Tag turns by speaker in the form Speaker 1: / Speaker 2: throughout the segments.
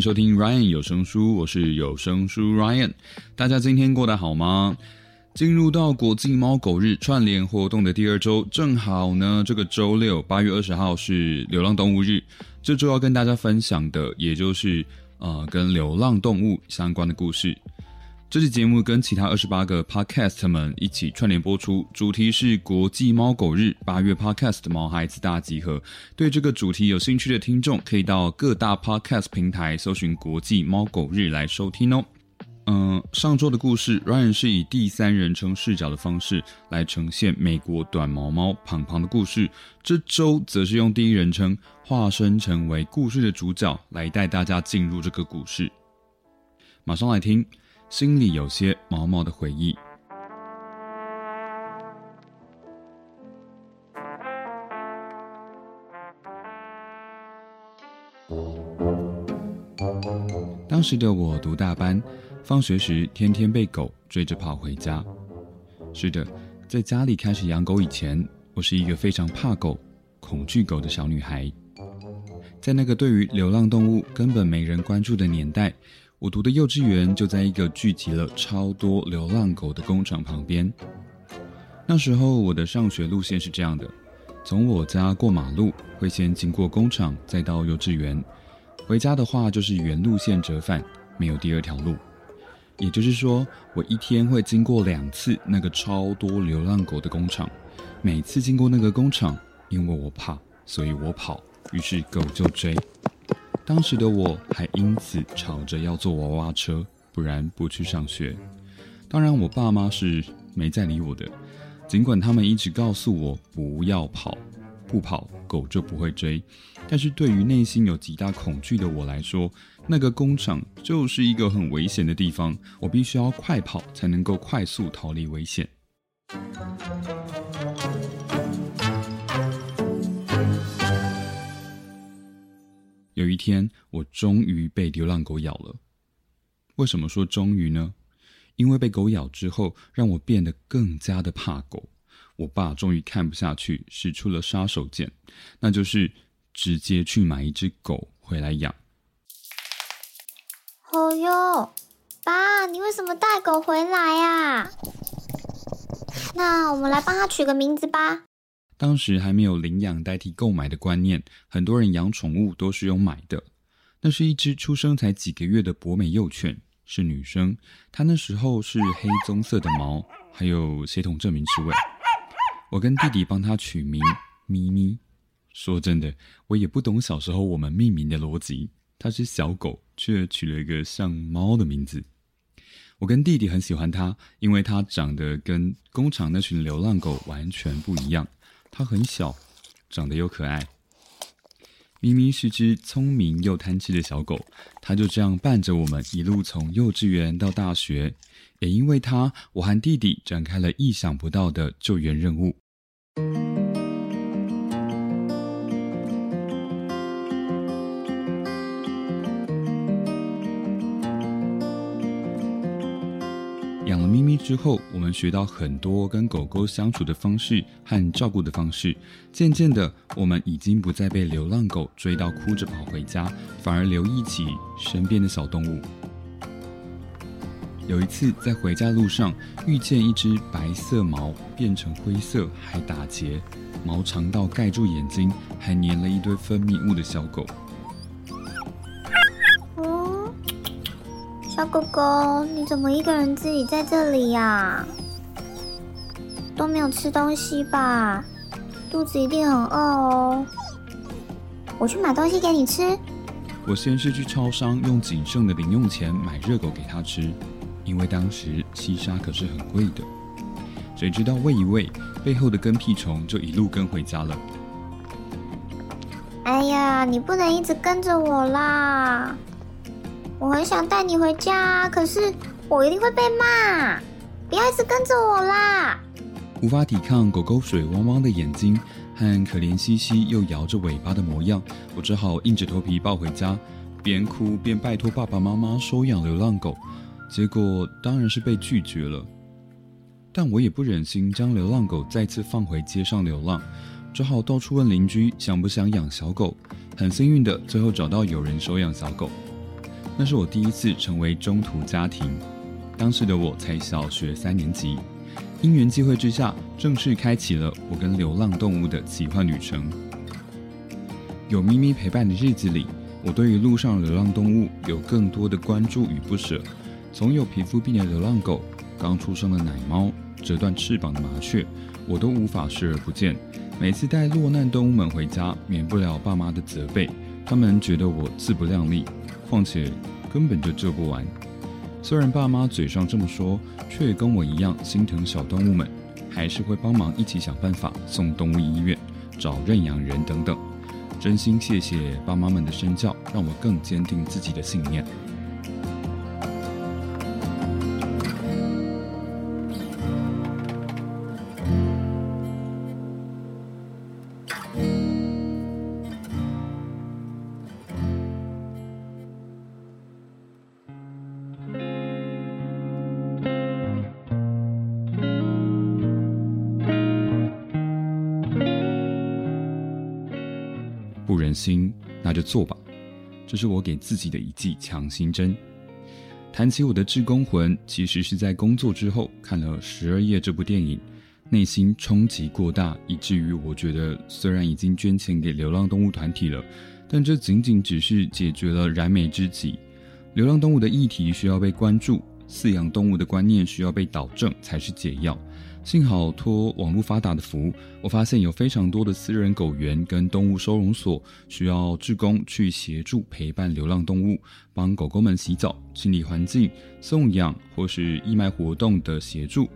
Speaker 1: 收听 Ryan 有声书，我是有声书 Ryan。大家今天过得好吗？进入到国际猫狗日串联活动的第二周，正好呢，这个周六八月二十号是流浪动物日。这周要跟大家分享的，也就是呃跟流浪动物相关的故事。这期节目跟其他二十八个 podcast 们一起串联播出，主题是国际猫狗日，八月 podcast 毛孩子大集合。对这个主题有兴趣的听众，可以到各大 podcast 平台搜寻“国际猫狗日”来收听哦。嗯，上周的故事，Ryan 是以第三人称视角的方式来呈现美国短毛猫胖胖的故事。这周则是用第一人称化身成为故事的主角，来带大家进入这个故事。马上来听。心里有些毛毛的回忆。当时的我读大班，放学时天天被狗追着跑回家。是的，在家里开始养狗以前，我是一个非常怕狗、恐惧狗的小女孩。在那个对于流浪动物根本没人关注的年代。我读的幼稚园就在一个聚集了超多流浪狗的工厂旁边。那时候我的上学路线是这样的：从我家过马路会先经过工厂，再到幼稚园。回家的话就是原路线折返，没有第二条路。也就是说，我一天会经过两次那个超多流浪狗的工厂。每次经过那个工厂，因为我怕，所以我跑，于是狗就追。当时的我还因此吵着要坐娃娃车，不然不去上学。当然，我爸妈是没再理我的，尽管他们一直告诉我不要跑，不跑狗就不会追。但是对于内心有极大恐惧的我来说，那个工厂就是一个很危险的地方，我必须要快跑才能够快速逃离危险。有一天，我终于被流浪狗咬了。为什么说终于呢？因为被狗咬之后，让我变得更加的怕狗。我爸终于看不下去，使出了杀手锏，那就是直接去买一只狗回来养。
Speaker 2: 哦哟，爸，你为什么带狗回来呀？那我们来帮他取个名字吧。
Speaker 1: 当时还没有领养代替购买的观念，很多人养宠物都是用买的。那是一只出生才几个月的博美幼犬，是女生。它那时候是黑棕色的毛，还有血统证明之味。我跟弟弟帮它取名咪咪。说真的，我也不懂小时候我们命名的逻辑。它是小狗，却取了一个像猫的名字。我跟弟弟很喜欢它，因为它长得跟工厂那群流浪狗完全不一样。它很小，长得又可爱。明明是只聪明又贪吃的小狗，它就这样伴着我们一路从幼稚园到大学。也因为它，我和弟弟展开了意想不到的救援任务。之后，我们学到很多跟狗狗相处的方式和照顾的方式。渐渐的，我们已经不再被流浪狗追到哭着跑回家，反而留意起身边的小动物。有一次在回家路上，遇见一只白色毛变成灰色还打结、毛长到盖住眼睛，还粘了一堆分泌物的小狗。
Speaker 2: 小狗狗，你怎么一个人自己在这里呀？都没有吃东西吧？肚子一定很饿哦。我去买东西给你吃。
Speaker 1: 我先是去超商用仅剩的零用钱买热狗给它吃，因为当时西沙可是很贵的。谁知道喂一喂，背后的跟屁虫就一路跟回家了。
Speaker 2: 哎呀，你不能一直跟着我啦！我很想带你回家，可是我一定会被骂。不要一直跟着我啦！
Speaker 1: 无法抵抗狗狗水汪汪的眼睛和可怜兮兮又摇着尾巴的模样，我只好硬着头皮抱回家，边哭边拜托爸爸妈妈收养流浪狗。结果当然是被拒绝了。但我也不忍心将流浪狗再次放回街上流浪，只好到处问邻居想不想养小狗。很幸运的，最后找到有人收养小狗。那是我第一次成为中途家庭。当时的我才小学三年级，因缘际会之下，正式开启了我跟流浪动物的奇幻旅程。有咪咪陪伴的日子里，我对于路上流浪动物有更多的关注与不舍。从有皮肤病的流浪狗，刚出生的奶猫，折断翅膀的麻雀，我都无法视而不见。每次带落难动物们回家，免不了爸妈的责备，他们觉得我自不量力，况且根本就救不完。虽然爸妈嘴上这么说，却也跟我一样心疼小动物们，还是会帮忙一起想办法送动物医院、找认养人等等。真心谢谢爸妈们的身教，让我更坚定自己的信念。不忍心，那就做吧。这是我给自己的一剂强心针。谈起我的志工魂，其实是在工作之后看了《十二夜》这部电影，内心冲击过大，以至于我觉得，虽然已经捐钱给流浪动物团体了，但这仅仅只是解决了燃眉之急。流浪动物的议题需要被关注，饲养动物的观念需要被导正，才是解药。幸好托网络发达的福，我发现有非常多的私人狗园跟动物收容所需要志工去协助陪伴流浪动物，帮狗狗们洗澡、清理环境、送养或是义卖活动的协助。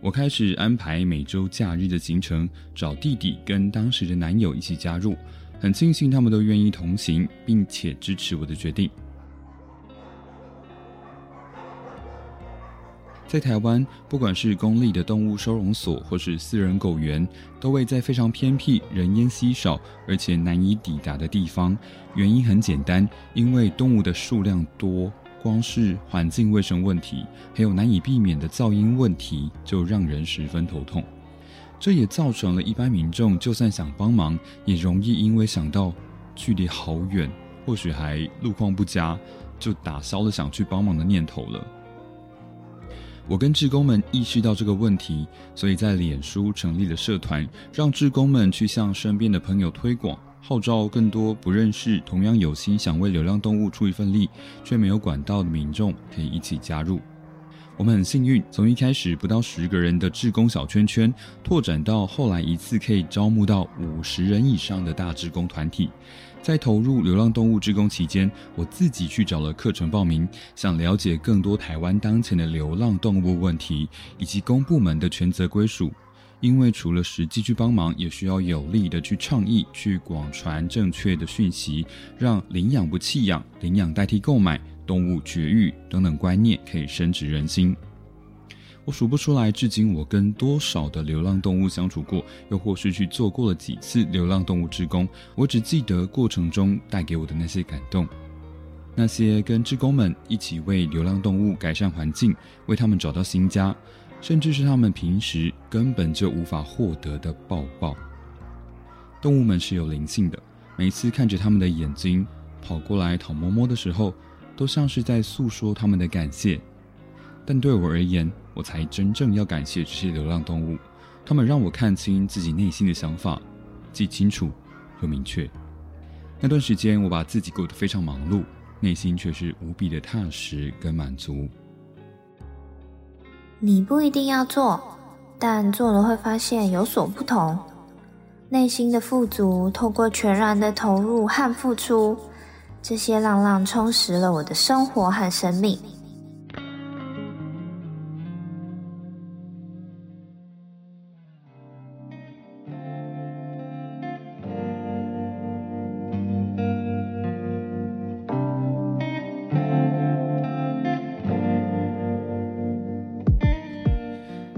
Speaker 1: 我开始安排每周假日的行程，找弟弟跟当时的男友一起加入。很庆幸他们都愿意同行，并且支持我的决定。在台湾，不管是公立的动物收容所，或是私人狗园，都位在非常偏僻、人烟稀少，而且难以抵达的地方。原因很简单，因为动物的数量多，光是环境卫生问题，还有难以避免的噪音问题，就让人十分头痛。这也造成了一般民众就算想帮忙，也容易因为想到距离好远，或许还路况不佳，就打消了想去帮忙的念头了。我跟志工们意识到这个问题，所以在脸书成立了社团，让志工们去向身边的朋友推广，号召更多不认识、同样有心想为流浪动物出一份力，却没有管道的民众可以一起加入。我们很幸运，从一开始不到十个人的志工小圈圈，拓展到后来一次可以招募到五十人以上的大志工团体。在投入流浪动物志工期间，我自己去找了课程报名，想了解更多台湾当前的流浪动物问题以及公部门的权责归属。因为除了实际去帮忙，也需要有力的去倡议、去广传正确的讯息，让领养不弃养、领养代替购买、动物绝育等等观念可以深植人心。我数不出来，至今我跟多少的流浪动物相处过，又或是去做过了几次流浪动物志工。我只记得过程中带给我的那些感动，那些跟志工们一起为流浪动物改善环境，为他们找到新家，甚至是他们平时根本就无法获得的抱抱。动物们是有灵性的，每次看着他们的眼睛跑过来讨摸摸的时候，都像是在诉说他们的感谢。但对我而言，我才真正要感谢这些流浪动物，他们让我看清自己内心的想法，既清楚又明确。那段时间，我把自己过得非常忙碌，内心却是无比的踏实跟满足。
Speaker 2: 你不一定要做，但做了会发现有所不同。内心的富足，透过全然的投入和付出，这些浪浪充实了我的生活和生命。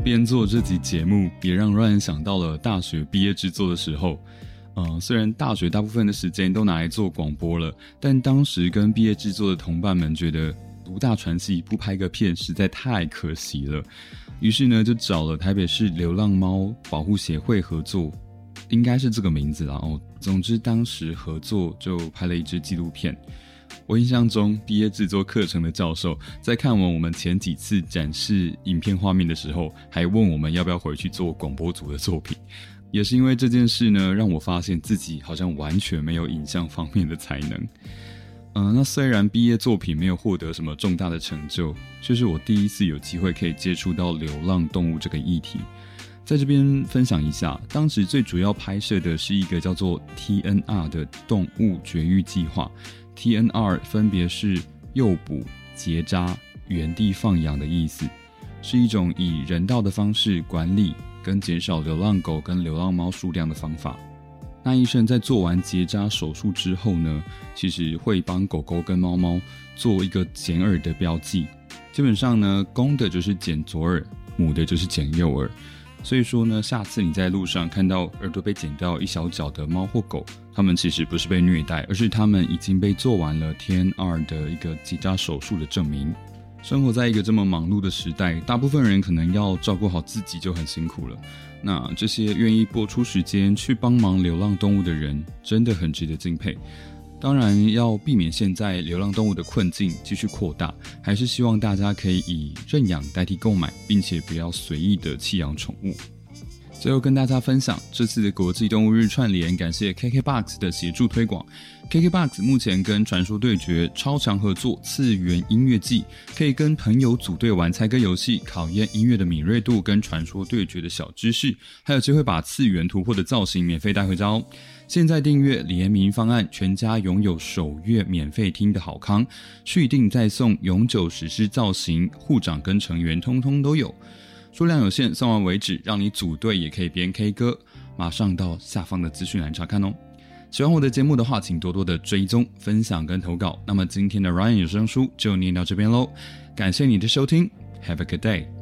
Speaker 1: 边做这集节目，也让 Ryan 想到了大学毕业制作的时候。嗯，虽然大学大部分的时间都拿来做广播了，但当时跟毕业制作的同伴们觉得，读大传系不拍个片实在太可惜了。于是呢，就找了台北市流浪猫保护协会合作，应该是这个名字啦。哦，总之当时合作就拍了一支纪录片。我印象中，毕业制作课程的教授在看完我们前几次展示影片画面的时候，还问我们要不要回去做广播组的作品。也是因为这件事呢，让我发现自己好像完全没有影像方面的才能。嗯，那虽然毕业作品没有获得什么重大的成就，却是我第一次有机会可以接触到流浪动物这个议题。在这边分享一下，当时最主要拍摄的是一个叫做 TNR 的动物绝育计划。TNR 分别是诱捕、结扎、原地放养的意思，是一种以人道的方式管理。跟减少流浪狗跟流浪猫数量的方法。那医生在做完结扎手术之后呢，其实会帮狗狗跟猫猫做一个剪耳的标记。基本上呢，公的就是剪左耳，母的就是剪右耳。所以说呢，下次你在路上看到耳朵被剪掉一小角的猫或狗，它们其实不是被虐待，而是它们已经被做完了天二的一个结扎手术的证明。生活在一个这么忙碌的时代，大部分人可能要照顾好自己就很辛苦了。那这些愿意拨出时间去帮忙流浪动物的人，真的很值得敬佩。当然，要避免现在流浪动物的困境继续扩大，还是希望大家可以以认养代替购买，并且不要随意的弃养宠物。最后跟大家分享这次的国际动物日串联，感谢 KKBOX 的协助推广。KKBOX 目前跟传说对决超强合作次元音乐季，可以跟朋友组队玩猜歌游戏，考验音乐的敏锐度跟传说对决的小知识，还有机会把次元突破的造型免费带回家哦。现在订阅联名方案，全家拥有首月免费听的好康，续订再送永久实施造型，护长跟成员通通都有。数量有限，送完为止，让你组队也可以边 K 歌。马上到下方的资讯栏查看哦。喜欢我的节目的话，请多多的追踪、分享跟投稿。那么今天的 Ryan 有声书就念到这边喽，感谢你的收听，Have a good day。